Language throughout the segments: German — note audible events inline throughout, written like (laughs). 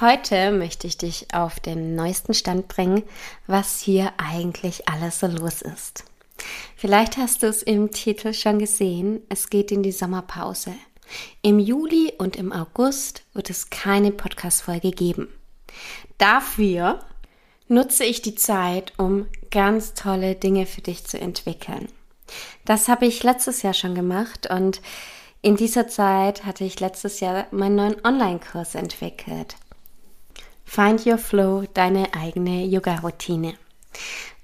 Heute möchte ich dich auf den neuesten Stand bringen, was hier eigentlich alles so los ist. Vielleicht hast du es im Titel schon gesehen, es geht in die Sommerpause. Im Juli und im August wird es keine Podcast-Folge geben. Dafür nutze ich die Zeit, um ganz tolle Dinge für dich zu entwickeln. Das habe ich letztes Jahr schon gemacht und in dieser Zeit hatte ich letztes Jahr meinen neuen Online-Kurs entwickelt. Find Your Flow, deine eigene Yoga-Routine.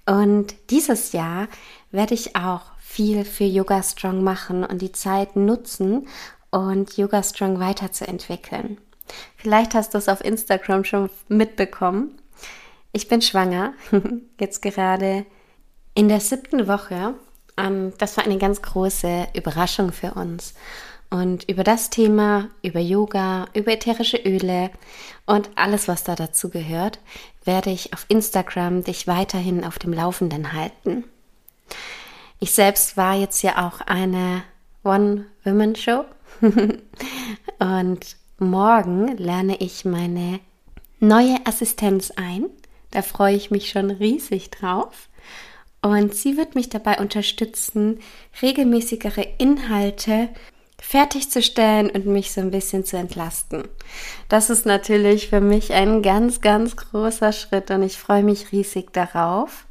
Und dieses Jahr werde ich auch viel für Yoga Strong machen und die Zeit nutzen und Yoga Strong weiterzuentwickeln. Vielleicht hast du es auf Instagram schon mitbekommen. Ich bin schwanger, (laughs) jetzt gerade in der siebten Woche. Ähm, das war eine ganz große Überraschung für uns. Und über das Thema, über Yoga, über ätherische Öle und alles, was da dazu gehört, werde ich auf Instagram dich weiterhin auf dem Laufenden halten. Ich selbst war jetzt ja auch eine One-Women-Show (laughs) und morgen lerne ich meine neue Assistenz ein. Da freue ich mich schon riesig drauf. Und sie wird mich dabei unterstützen, regelmäßigere Inhalte fertigzustellen und mich so ein bisschen zu entlasten. Das ist natürlich für mich ein ganz, ganz großer Schritt und ich freue mich riesig darauf,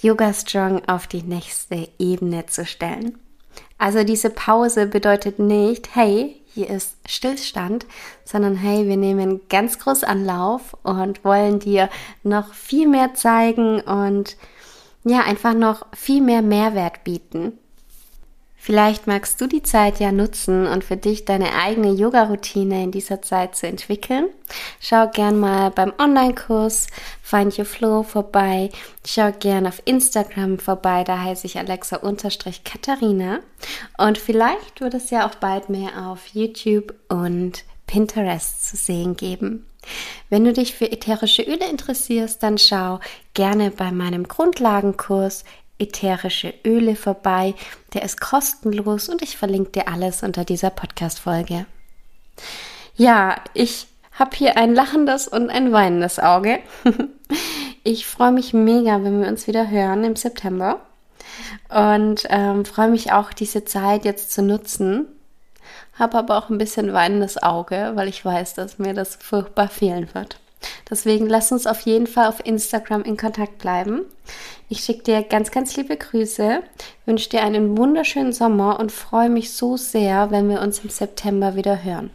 Yoga Strong auf die nächste Ebene zu stellen. Also diese Pause bedeutet nicht, hey, hier ist Stillstand, sondern hey, wir nehmen ganz groß Anlauf und wollen dir noch viel mehr zeigen und ja, einfach noch viel mehr Mehrwert bieten. Vielleicht magst du die Zeit ja nutzen und für dich deine eigene Yoga-Routine in dieser Zeit zu entwickeln. Schau gern mal beim Online-Kurs Find Your Flow vorbei. Schau gern auf Instagram vorbei, da heiße ich Alexa-Katharina. Und vielleicht wird es ja auch bald mehr auf YouTube und Pinterest zu sehen geben. Wenn du dich für ätherische Öle interessierst, dann schau gerne bei meinem Grundlagenkurs ätherische Öle vorbei. Der ist kostenlos und ich verlinke dir alles unter dieser Podcast-Folge. Ja, ich habe hier ein lachendes und ein weinendes Auge. (laughs) ich freue mich mega, wenn wir uns wieder hören im September und ähm, freue mich auch, diese Zeit jetzt zu nutzen. Habe aber auch ein bisschen weinendes Auge, weil ich weiß, dass mir das furchtbar fehlen wird. Deswegen lass uns auf jeden Fall auf Instagram in Kontakt bleiben. Ich schicke dir ganz, ganz liebe Grüße, wünsche dir einen wunderschönen Sommer und freue mich so sehr, wenn wir uns im September wieder hören.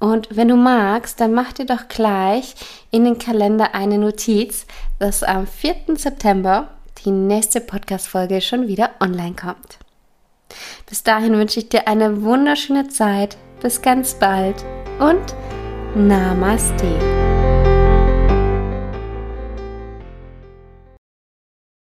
Und wenn du magst, dann mach dir doch gleich in den Kalender eine Notiz, dass am 4. September die nächste Podcast-Folge schon wieder online kommt. Bis dahin wünsche ich dir eine wunderschöne Zeit. Bis ganz bald und Namaste.